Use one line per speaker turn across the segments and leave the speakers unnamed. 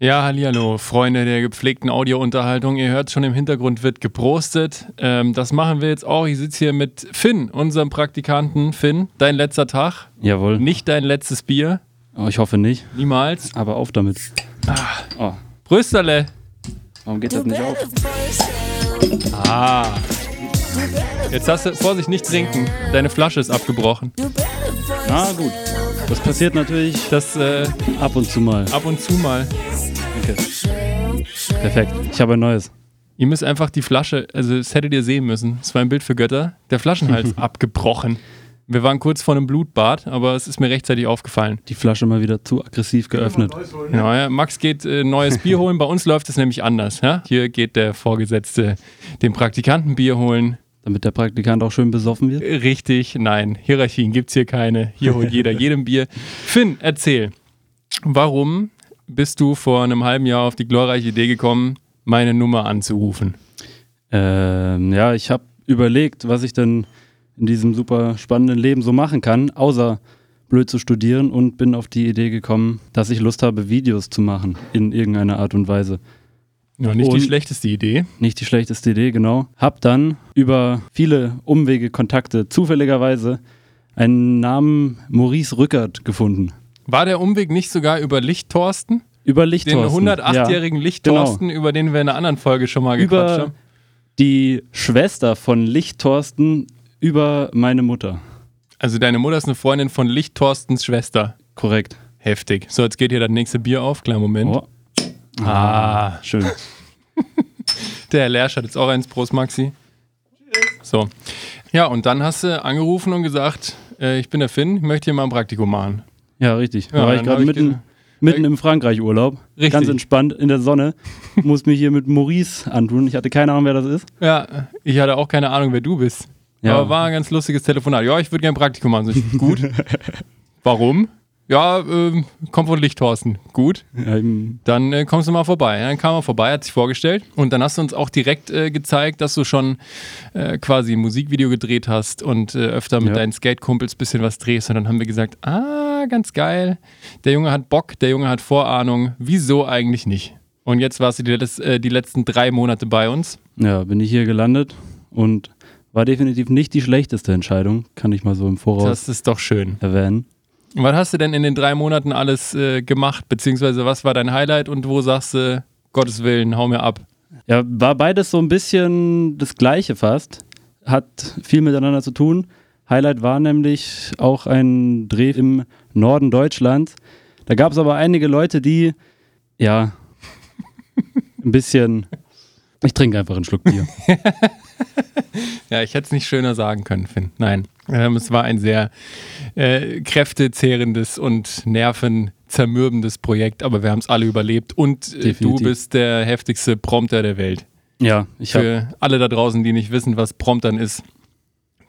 Ja, hallihallo, Freunde der gepflegten Audiounterhaltung. Ihr hört schon im Hintergrund wird geprostet. Ähm, das machen wir jetzt auch. Ich sitze hier mit Finn, unserem Praktikanten. Finn, dein letzter Tag.
Jawohl.
Nicht dein letztes Bier.
Oh, ich hoffe nicht.
Niemals.
Aber auf damit. Oh,
Brüsterle.
warum geht das nicht auf?
Ah. Jetzt hast du, Vorsicht, nicht trinken. Deine Flasche ist abgebrochen.
Na gut. Das passiert natürlich
Das äh,
ab und zu mal.
ab und zu mal.
Perfekt. Ich habe ein neues.
Ihr müsst einfach die Flasche, also das hättet ihr sehen müssen. Es war ein Bild für Götter. Der Flaschenhals abgebrochen. Wir waren kurz vor einem Blutbad, aber es ist mir rechtzeitig aufgefallen.
Die Flasche mal wieder zu aggressiv geöffnet.
Genau, ja. Max geht äh, neues Bier holen. Bei uns läuft es nämlich anders. Ja? Hier geht der Vorgesetzte dem Praktikanten Bier holen.
Damit der Praktikant auch schön besoffen wird.
Richtig, nein. Hierarchien gibt es hier keine. Hier holt jeder jedem Bier. Finn, erzähl. Warum bist du vor einem halben Jahr auf die glorreiche Idee gekommen, meine Nummer anzurufen?
Ähm, ja, ich habe überlegt, was ich denn in diesem super spannenden Leben so machen kann, außer blöd zu studieren und bin auf die Idee gekommen, dass ich Lust habe, Videos zu machen in irgendeiner Art und Weise.
Ja, nicht die
Und-
schlechteste Idee.
Nicht die schlechteste Idee, genau. Hab dann über viele Umwege, Kontakte zufälligerweise einen Namen Maurice Rückert gefunden.
War der Umweg nicht sogar über Lichtthorsten?
Über
Den
Lichtthorsten.
108-jährigen Lichtthorsten, über den wir in einer anderen Folge schon mal
Ja,
gequatscht
über
haben.
die Schwester von Lichtthorsten über meine Mutter.
Also deine Mutter ist eine Freundin von Lichtthorstens Schwester.
Korrekt.
Heftig. So, jetzt geht hier das nächste Bier auf. Kleinen Moment.
Oh.
Ah,
Schön.
der Herr Lersch hat jetzt auch eins. Prost, Maxi. So. Ja, und dann hast du angerufen und gesagt, äh, ich bin der Finn, ich möchte hier mal ein Praktikum machen.
Ja, richtig.
Ja,
da war ich gerade mitten,
ge-
mitten im Frankreich-Urlaub.
Richtig.
Ganz entspannt in der Sonne. Muss mich hier mit Maurice antun. Ich hatte keine Ahnung, wer das ist.
Ja, ich hatte auch keine Ahnung, wer du bist.
Ja.
Aber war ein ganz lustiges Telefonat. Ja, ich würde gerne ein Praktikum machen. So, ich, gut. Warum? Ja, ähm, kommt von Lichthorsten. Gut.
Im-
Dann äh, kommst du mal vorbei. Dann kam er vorbei, hat sich vorgestellt und dann hast du uns auch direkt äh, gezeigt, dass du schon äh, quasi ein Musikvideo gedreht hast und äh, öfter mit
Ja.
deinen Skate-Kumpels ein bisschen was drehst. Und dann haben wir gesagt, ah, ganz geil. Der Junge hat Bock, der Junge hat Vorahnung. Wieso eigentlich nicht? Und jetzt warst du die, letz- äh, die letzten drei Monate bei uns.
ja, bin ich hier gelandet und war definitiv nicht die schlechteste Entscheidung, kann ich mal so im Voraus
Das ist doch schön.
erwähnen.
Was hast du denn in den drei Monaten alles äh, gemacht? Beziehungsweise was war dein Highlight und wo sagst du, Gottes Willen, hau mir ab?
Ja, war beides so ein bisschen das Gleiche fast. Hat viel miteinander zu tun. Highlight war nämlich auch ein Dreh im Norden Deutschlands. Da gab es aber einige Leute, die, ja, ein bisschen. Ich trinke einfach einen Schluck Bier.
Ja, ich hätte es nicht schöner sagen können, Finn. Nein. Ähm, es war ein sehr äh, kräftezehrendes und nervenzermürbendes Projekt, aber wir haben es alle überlebt und äh, du bist der heftigste Prompter der Welt.
Ja, ich habe.
Für alle da draußen, die nicht wissen, was Promptern ist,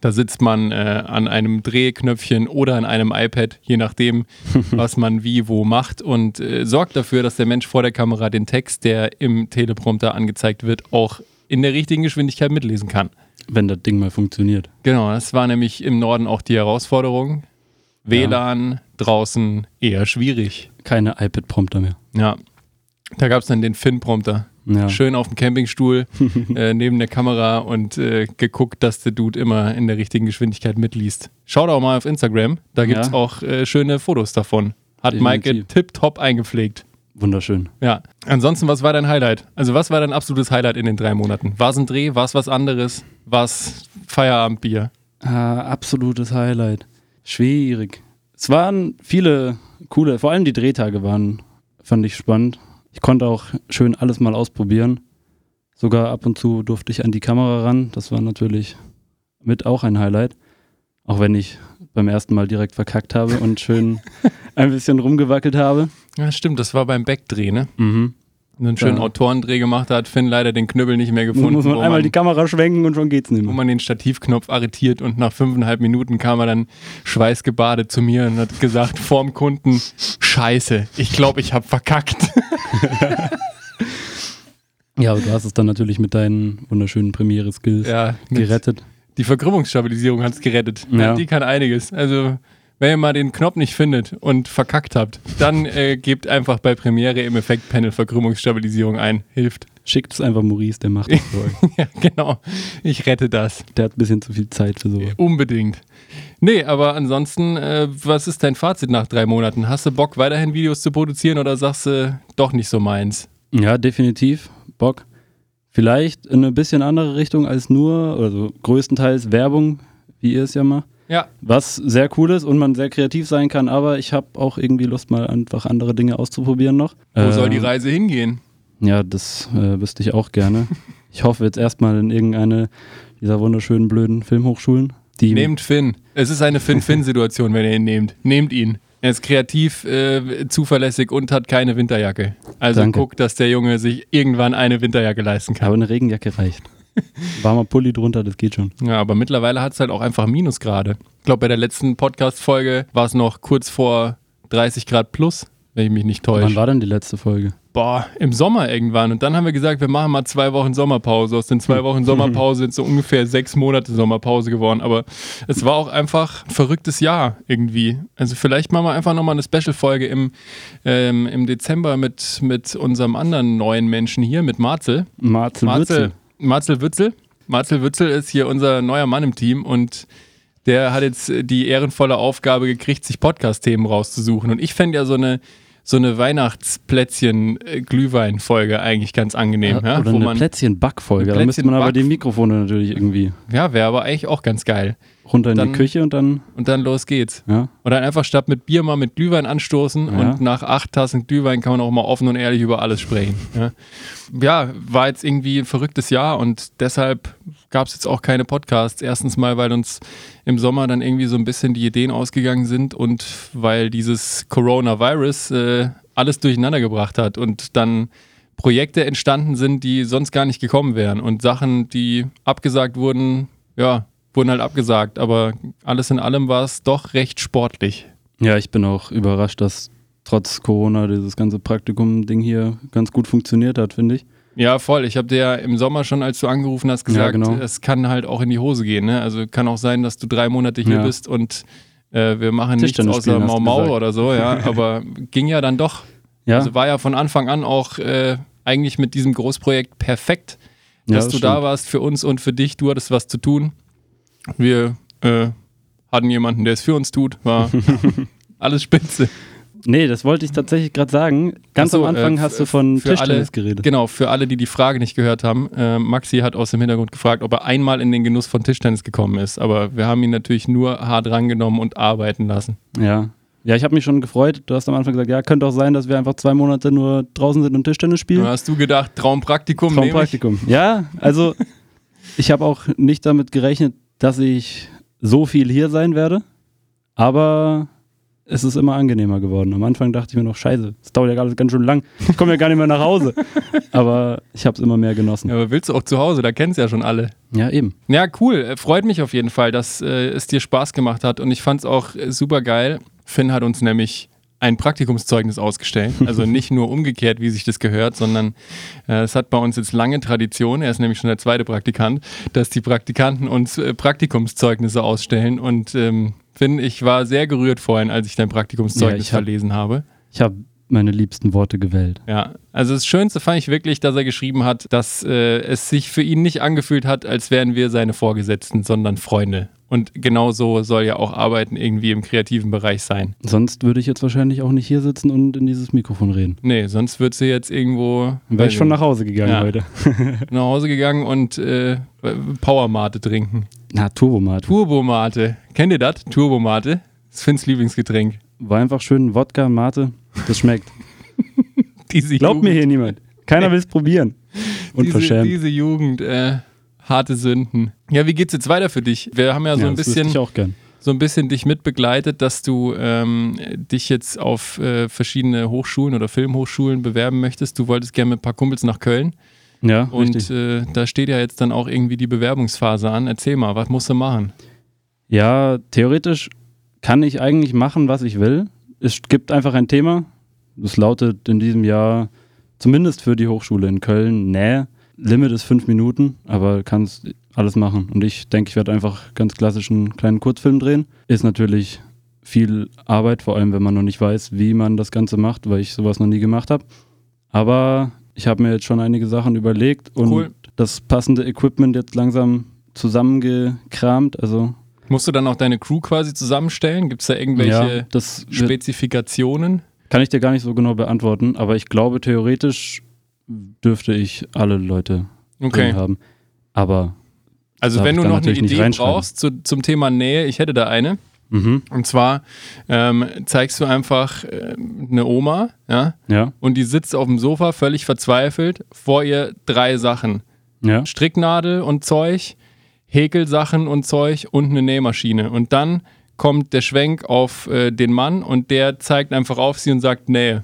da sitzt man äh, an einem Drehknöpfchen oder an einem iPad, je nachdem, was man wie wo macht und äh, sorgt dafür, dass der Mensch vor der Kamera den Text, der im Teleprompter angezeigt wird, auch in der richtigen Geschwindigkeit mitlesen kann.
Wenn das Ding mal funktioniert.
Genau, das war nämlich im Norden auch die Herausforderung. WLAN draußen eher schwierig.
Keine iPad-Prompter mehr.
Ja. Da gab es dann den Finn-Prompter.
Ja.
Schön auf dem Campingstuhl äh, neben der Kamera und äh, geguckt, dass der Dude immer in der richtigen Geschwindigkeit mitliest. Schaut auch mal auf Instagram, da gibt es
Ja.
auch äh, schöne Fotos davon. Hat Maike tipptopp eingepflegt.
Wunderschön.
Ja. Ansonsten, was war dein Highlight? Also, was war dein absolutes Highlight in den drei Monaten? War es ein Dreh? War es was anderes? War es Feierabendbier?
Ah, absolutes Highlight. Schwierig. Es waren viele coole, vor allem die Drehtage waren, fand ich spannend. Ich konnte auch schön alles mal ausprobieren. Sogar ab und zu durfte ich an die Kamera ran. Das war natürlich mit auch ein Highlight. Auch wenn ich beim ersten Mal direkt verkackt habe und schön ein bisschen rumgewackelt habe.
Ja, stimmt, das war beim Backdreh, ne?
Mhm.
Einen schönen
Ja.
Autorendreh gemacht, hat Finn leider den Knüppel nicht mehr gefunden.
Muss man
wo
einmal
man,
die Kamera schwenken und schon geht's nicht
wo
mehr.
man den Stativknopf arretiert und nach fünfeinhalb Minuten kam er dann schweißgebadet zu mir und hat gesagt, vorm Kunden, scheiße, ich glaube, ich habe verkackt.
Ja, aber du hast es dann natürlich mit deinen wunderschönen Premiere-Skills
ja,
gerettet.
Die Verkrümmungsstabilisierung hat es gerettet.
Ja.
Die kann einiges. Also Wenn ihr mal den Knopf nicht findet und verkackt habt, dann äh, gebt einfach bei Premiere im Effektpanel Verkrümmungsstabilisierung ein. Hilft.
Schickt es einfach Maurice, der macht das für euch.
ja, genau. Ich rette das.
Der hat ein bisschen zu viel Zeit für sowas.
Unbedingt. Nee, aber ansonsten, äh, was ist dein Fazit nach drei Monaten? Hast du Bock, weiterhin Videos zu produzieren oder sagst du, doch nicht so meins?
Ja, definitiv. Bock. Vielleicht in eine bisschen andere Richtung als nur, also größtenteils Werbung, wie ihr es ja macht.
Ja.
Was sehr cool ist und man sehr kreativ sein kann, aber ich habe auch irgendwie Lust, mal einfach andere Dinge auszuprobieren noch.
Wo
Äh,
soll die Reise hingehen?
Ja, das äh, wüsste ich auch gerne. Ich hoffe jetzt erstmal in irgendeine dieser wunderschönen, blöden Filmhochschulen. Die
Nehmt Finn. Es ist eine Finn-Finn-Situation, wenn ihr ihn nehmt. Nehmt ihn. Er ist kreativ, äh, zuverlässig und hat keine Winterjacke. Also
Danke.
guckt, dass der Junge sich irgendwann eine Winterjacke leisten kann.
aber eine Regenjacke reicht. Warmer Pulli drunter, das geht schon.
Ja, aber mittlerweile hat es halt auch einfach Minusgrade. Ich glaube, bei der letzten Podcast-Folge war es noch kurz vor 30 Grad plus, wenn ich mich nicht
Wann
täusche.
war denn die letzte Folge?
Boah, im Sommer irgendwann. Und dann haben wir gesagt, wir machen mal zwei Wochen Sommerpause. Aus den zwei Wochen Sommerpause sind so ungefähr sechs Monate Sommerpause geworden. Aber es war auch einfach ein verrücktes Jahr irgendwie. Also vielleicht machen wir einfach nochmal eine Special-Folge im, ähm, im Dezember mit, mit unserem anderen neuen Menschen hier, mit Marzel.
Marzel
Marzel,
Witzel.
Marzel Witzel. Marzel Witzel ist hier unser neuer Mann im Team und der hat jetzt die ehrenvolle Aufgabe gekriegt, sich Podcast-Themen rauszusuchen. Und ich fände ja so eine, so eine Weihnachtsplätzchen-Glühwein-Folge eigentlich ganz angenehm. Ja,
Oder
wo
eine Plätzchen-Backfolge. Da müsste man aber die Mikrofone natürlich irgendwie
ja wäre aber eigentlich auch ganz geil.
Runter in
Dann-
die Küche und dann,
Und dann los geht's.
ja.
Und dann einfach statt mit Bier mal mit Glühwein anstoßen
Ja.
und nach acht Tassen Glühwein kann man auch mal offen und ehrlich über alles sprechen. Ja, ja war jetzt irgendwie ein verrücktes Jahr und deshalb gab es jetzt auch keine Podcasts. Erstens mal, weil uns im Sommer dann irgendwie so ein bisschen die Ideen ausgegangen sind und weil dieses Coronavirus äh, alles durcheinander gebracht hat und dann Projekte entstanden sind, die sonst gar nicht gekommen wären und Sachen, die abgesagt wurden, ja, wurden halt abgesagt, aber alles in allem war es doch recht sportlich.
Ja, ich bin auch überrascht, dass trotz Corona dieses ganze Praktikum-Ding hier ganz gut funktioniert hat, finde ich.
Ja, voll. Ich habe dir ja im Sommer schon, als du angerufen hast, gesagt,
Ja, genau.
es kann halt auch in die Hose gehen. Ne? Also kann auch sein, dass du drei Monate hier
Ja.
bist und äh, wir machen nichts außer Mau Mau oder so, ja. Aber ging ja dann doch.
Ja,
Also war ja von Anfang an auch äh, eigentlich mit diesem Großprojekt perfekt,
ja,
dass
das
du da
stimmt.
warst für uns und für dich. Du hattest was zu tun. Wir äh, hatten jemanden, der es für uns tut. War alles spitze.
Nee, das wollte ich tatsächlich gerade sagen. Ganz
so,
am Anfang
äh,
hast du von Tischtennis geredet.
Genau, für alle, die die Frage nicht gehört haben, äh, Maxi hat aus dem Hintergrund gefragt, ob er einmal in den Genuss von Tischtennis gekommen ist. Aber wir haben ihn natürlich nur hart rangenommen und arbeiten lassen.
Ja. Ja, ich habe mich schon gefreut. Du hast am Anfang gesagt, ja, könnte auch sein, dass wir einfach zwei Monate nur draußen sind und Tischtennis spielen.
Da hast du gedacht, Traumpraktikum.
Traumpraktikum. Ja, also ich habe auch nicht damit gerechnet, dass ich so viel hier sein werde. Aber es ist immer angenehmer geworden. Am Anfang dachte ich mir noch, scheiße, es dauert ja gerade ganz schön lang. Ich komme ja gar nicht mehr nach Hause. Aber ich habe es immer mehr genossen.
Ja, aber willst du auch zu Hause? Da kennst du ja schon alle.
Ja, eben.
Ja, cool. Äh, Freut mich auf jeden Fall, dass äh, es dir Spaß gemacht hat. Und ich fand es auch äh, super geil. Finn hat uns nämlich ein Praktikumszeugnis ausgestellt. Also nicht nur umgekehrt, wie sich das gehört, sondern äh, es hat bei uns jetzt lange Tradition, er ist nämlich schon der zweite Praktikant, dass die Praktikanten uns äh, Praktikumszeugnisse ausstellen. Und ähm, Finn, ich war sehr gerührt vorhin, als ich dein Praktikumszeugnis
Ja, ich hab-
verlesen habe.
Ich habe meine liebsten Worte gewählt.
Ja, also das Schönste fand ich wirklich, dass er geschrieben hat, dass äh, es sich für ihn nicht angefühlt hat, als wären wir seine Vorgesetzten, sondern Freunde. Und genau so soll ja auch Arbeiten irgendwie im kreativen Bereich sein.
Sonst würde ich jetzt wahrscheinlich auch nicht hier sitzen und in dieses Mikrofon reden.
Nee, sonst wird sie jetzt irgendwo
wäre ich schon nach Hause gegangen
Ja.
heute.
nach Hause gegangen und äh, Powermate trinken.
Na, Turbomat.
Turbomate. Kennt ihr das? Turbomate. Das ist Finns Lieblingsgetränk.
War einfach schön Wodka, Mate. Das schmeckt.
Diese
Glaubt mir
Jugend-
hier niemand. Keiner will es probieren.
diese,
Unverschämt.
diese Jugend, äh, harte Sünden. Ja, wie geht's jetzt weiter für dich? Wir haben ja so
ja,
ein bisschen
ich auch gern.
so ein bisschen dich mitbegleitet, dass du ähm, dich jetzt auf äh, verschiedene Hochschulen oder Filmhochschulen bewerben möchtest. Du wolltest gerne mit ein paar Kumpels nach Köln
Ja,
und
richtig.
äh, da steht ja jetzt dann auch irgendwie die Bewerbungsphase an. Erzähl mal, was musst du machen?
Ja, theoretisch kann ich eigentlich machen, was ich will. Es gibt einfach ein Thema. Das lautet in diesem Jahr, zumindest für die Hochschule in Köln, Nähe. Limit ist fünf Minuten, aber kannst alles machen. Und ich denke, ich werde einfach ganz klassischen kleinen Kurzfilm drehen. Ist natürlich viel Arbeit, vor allem wenn man noch nicht weiß, wie man das Ganze macht, weil ich sowas noch nie gemacht habe. Aber ich habe mir jetzt schon einige Sachen überlegt und
Cool.
das passende Equipment jetzt langsam zusammengekramt. Also
Musst du dann auch deine Crew quasi zusammenstellen? Gibt es da irgendwelche
ja,
Spezifikationen?
kann ich dir gar nicht so genau beantworten, aber ich glaube, theoretisch dürfte ich alle Leute drin
Okay.
haben. Aber
Also wenn du noch eine Idee brauchst zu, zum Thema Nähe, ich hätte da eine.
mhm,
Und zwar ähm, zeigst du einfach äh, eine Oma, ja,
ja,
und die sitzt auf dem Sofa völlig verzweifelt. Vor ihr drei Sachen:
ja,
Stricknadel und Zeug, Häkelsachen und Zeug und eine Nähmaschine. Und dann kommt der Schwenk auf äh, den Mann und der zeigt einfach auf sie und sagt Nähe.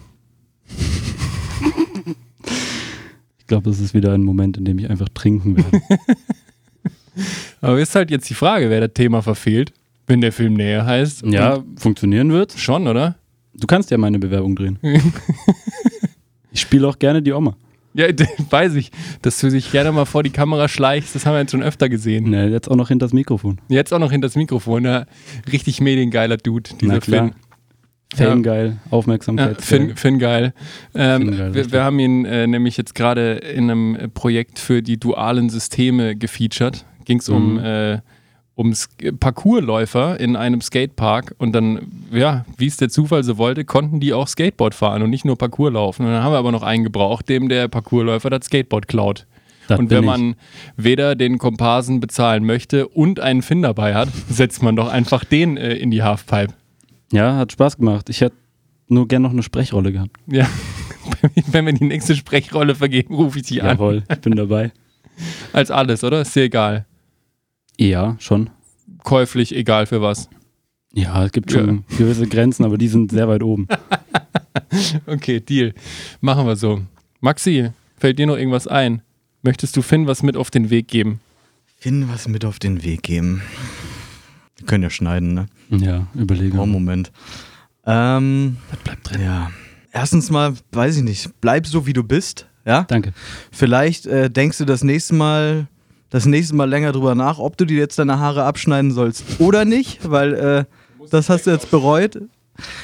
Ich glaube, das ist wieder ein Moment, in dem ich einfach trinken werde.
Aber ist halt jetzt die Frage, wer das Thema verfehlt, wenn der Film Nähe heißt.
ja, funktionieren wird.
Schon, oder?
Du kannst ja meine Bewerbung drehen. ich spiele auch gerne die Oma.
Ja, weiß ich, dass du dich gerne mal vor die Kamera schleichst, das haben wir jetzt schon öfter gesehen.
Ne, jetzt auch noch hinter das Mikrofon.
Jetzt auch noch hinter das Mikrofon, ja. Richtig mediengeiler Dude, dieser
Na klar.
Film.
Fame
Ja.
geil,
Ja,
Aufmerksamkeit.
Finn, Finn geil. Ähm,
Finn geil,
wir, wir haben ihn äh, nämlich jetzt gerade in einem Projekt für die dualen Systeme gefeatured. Ging es um,
Mhm.
äh, um Parkourläufer in einem Skatepark und dann, ja, wie es der Zufall so wollte, konnten die auch Skateboard fahren und nicht nur Parkour laufen. Und dann haben wir aber noch einen gebraucht, dem der Parkourläufer das Skateboard klaut.
Das
und wenn
ich.
man weder den Komparsen bezahlen möchte und einen Finn dabei hat, setzt man doch einfach den äh, in die Halfpipe.
Ja, hat Spaß gemacht. Ich hätte nur gern noch eine Sprechrolle gehabt.
Ja, wenn wir die nächste Sprechrolle vergeben, rufe ich dich an.
Jawohl, ich bin dabei.
Als alles, oder? Ist dir egal.
Ja, schon.
Käuflich, egal für was.
Ja, es gibt schon gewisse Grenzen, aber die sind sehr weit oben.
Okay, Deal. Machen wir so. Maxi, fällt dir noch irgendwas ein? Möchtest du Finn was mit auf den Weg geben?
Finn was mit auf den Weg geben. Wir können ja schneiden, ne?
Ja, überlege.
Oh, Moment. Ähm,
Das bleibt drin.
ja. Erstens mal, weiß ich nicht, bleib so wie du bist, ja?
Danke.
Vielleicht äh, denkst du das nächste Mal, das nächste Mal länger drüber nach, ob du dir jetzt deine Haare abschneiden sollst oder nicht, weil äh, das hast du jetzt bereut.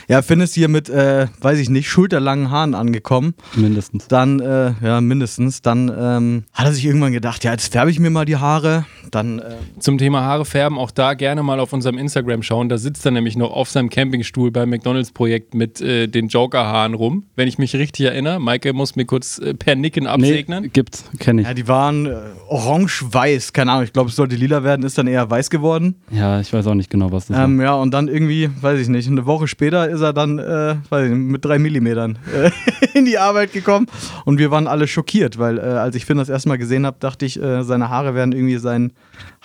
Ja, Finn ist hier mit, äh, weiß ich nicht, schulterlangen Haaren angekommen.
Mindestens.
Dann, äh, ja, mindestens. Dann ähm, hat er sich irgendwann gedacht, ja, jetzt färbe ich mir mal die Haare. Dann, äh,
Zum Thema Haare färben, auch da gerne mal auf unserem Instagram schauen. Da sitzt er nämlich noch auf seinem Campingstuhl beim McDonalds-Projekt mit äh, den Joker-Haaren rum. Wenn ich mich richtig erinnere. Maike muss mir kurz äh, per Nicken absegnen.
Nee, gibt's, kenne ich.
ja, die waren äh, orange-weiß. Keine Ahnung, ich glaube, es sollte lila werden, ist dann eher weiß geworden.
Ja, ich weiß auch nicht genau, was das
Ähm, ja, und dann irgendwie, weiß ich nicht, eine Woche später ist er dann, äh, weiß ich nicht, mit drei Millimetern äh, in die Arbeit gekommen. Und wir waren alle schockiert, weil äh, als ich Finn das erste Mal gesehen habe, dachte ich, äh, seine Haare wären irgendwie sein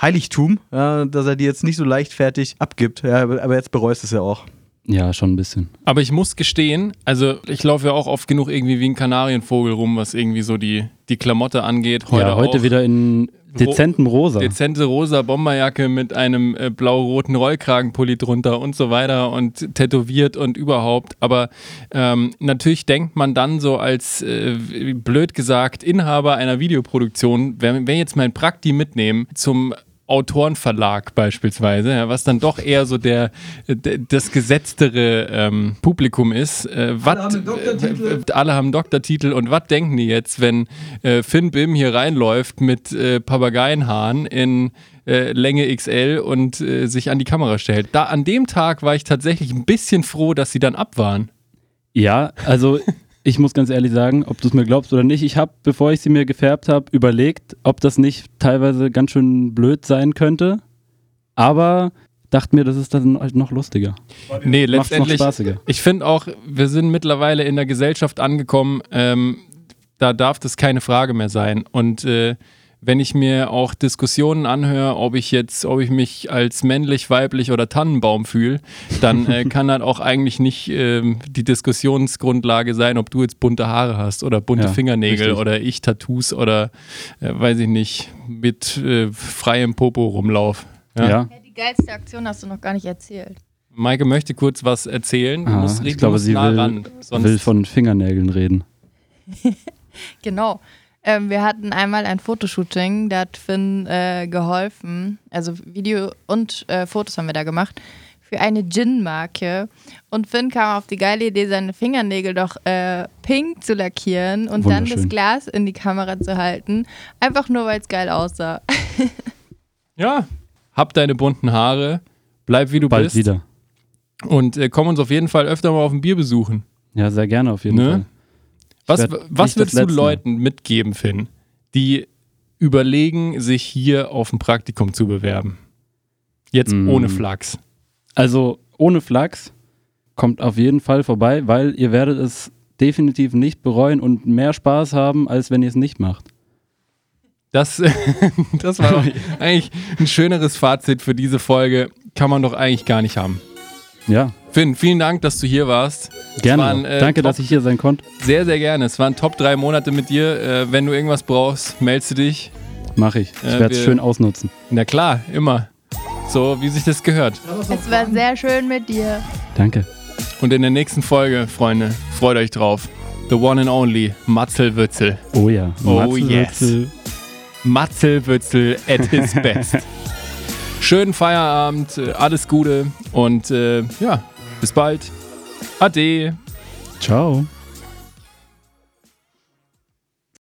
Heiligtum, dass er die jetzt nicht so leichtfertig abgibt. Ja, aber jetzt bereust es ja auch.
Ja, schon ein bisschen.
Aber ich muss gestehen, also ich laufe ja auch oft genug irgendwie wie ein Kanarienvogel rum, was irgendwie so die, die Klamotte angeht. Heute,
ja, heute
auch.
wieder in dezentem Rosa.
Dezente rosa Bomberjacke mit einem äh, blau-roten Rollkragenpulli drunter und so weiter und tätowiert und überhaupt. Aber ähm, natürlich denkt man dann so als, äh, blöd gesagt, Inhaber einer Videoproduktion, wenn wir jetzt mein Prakti mitnehmen zum Autorenverlag beispielsweise, ja, was dann doch eher so der d- das gesetztere ähm, Publikum ist. Äh, wat,
haben einen Doktortitel.
äh, alle haben Doktortitel und was denken die jetzt, wenn äh, Finn Bim hier reinläuft mit äh, Papageienhaaren in äh, Länge XL und äh, sich an die Kamera stellt? Da an dem Tag war ich tatsächlich ein bisschen froh, dass sie dann ab waren.
Ja, also ich muss ganz ehrlich sagen, ob du es mir glaubst oder nicht, ich habe, bevor ich sie mir gefärbt habe, überlegt, ob das nicht teilweise ganz schön blöd sein könnte. Aber dachte mir, das ist dann halt noch lustiger.
Nee,
Macht's noch
letztendlich.
spaßiger.
Ich finde auch, wir sind mittlerweile in der Gesellschaft angekommen, ähm, da darf das keine Frage mehr sein. Und äh, wenn ich mir auch Diskussionen anhöre, ob ich jetzt, ob ich mich als männlich, weiblich oder Tannenbaum fühle, dann äh, kann das auch eigentlich nicht ähm, die Diskussionsgrundlage sein, ob du jetzt bunte Haare hast oder bunte
Ja,
Fingernägel
richtig.
oder ich Tattoos oder äh, weiß ich nicht, mit äh, freiem Popo rumlauf.
Ja,
Ja.
Die geilste Aktion hast du noch gar nicht erzählt.
Maike möchte kurz was erzählen. Du
Ah,
musst,
ich glaube, sie
nah
will,
ran. Sonst
will von Fingernägeln reden.
Genau. Ähm, wir hatten einmal ein Fotoshooting, da hat Finn äh, geholfen. Also Video und äh, Fotos haben wir da gemacht für eine Gin-Marke. Und Finn kam auf die geile Idee, seine Fingernägel doch äh, pink zu lackieren und dann das. Glas in die Kamera zu halten. Einfach nur, weil es geil aussah.
Ja, hab deine bunten Haare, bleib wie du
Bald
bist.
wieder.
Und äh, komm uns auf jeden Fall öfter mal auf ein Bier besuchen.
Ja, sehr gerne auf jeden
Ne?
Fall.
Was, was würdest du. Leuten mitgeben, Finn, die überlegen, sich hier auf ein Praktikum zu bewerben? Jetzt
Mm.
ohne Flachs.
Also ohne Flachs kommt auf jeden Fall vorbei, weil ihr werdet es definitiv nicht bereuen und mehr Spaß haben, als wenn ihr es nicht macht.
Das, das war doch eigentlich ein schöneres Fazit für diese Folge. Kann man doch eigentlich gar nicht haben.
Ja,
Finn, vielen Dank, dass du hier warst.
gerne.
waren, äh,
Danke,
top-
dass ich hier sein konnte.
Sehr, sehr gerne. Es waren top drei Monate mit dir. Äh, wenn du irgendwas brauchst, meldest du dich.
Mache ich. Ich
Äh,
werde es schön ausnutzen.
Na klar, immer. So, wie sich das gehört.
Es war sehr schön mit dir.
Danke.
Und in der nächsten Folge, Freunde, freut euch drauf. The one and only Matzel Wützel.
Oh ja.
Oh
Matze,
yes.
Matze.
Matzel Wützel at his best. Schönen Feierabend, äh, alles Gute und äh, ja, bis bald. Ade.
Ciao.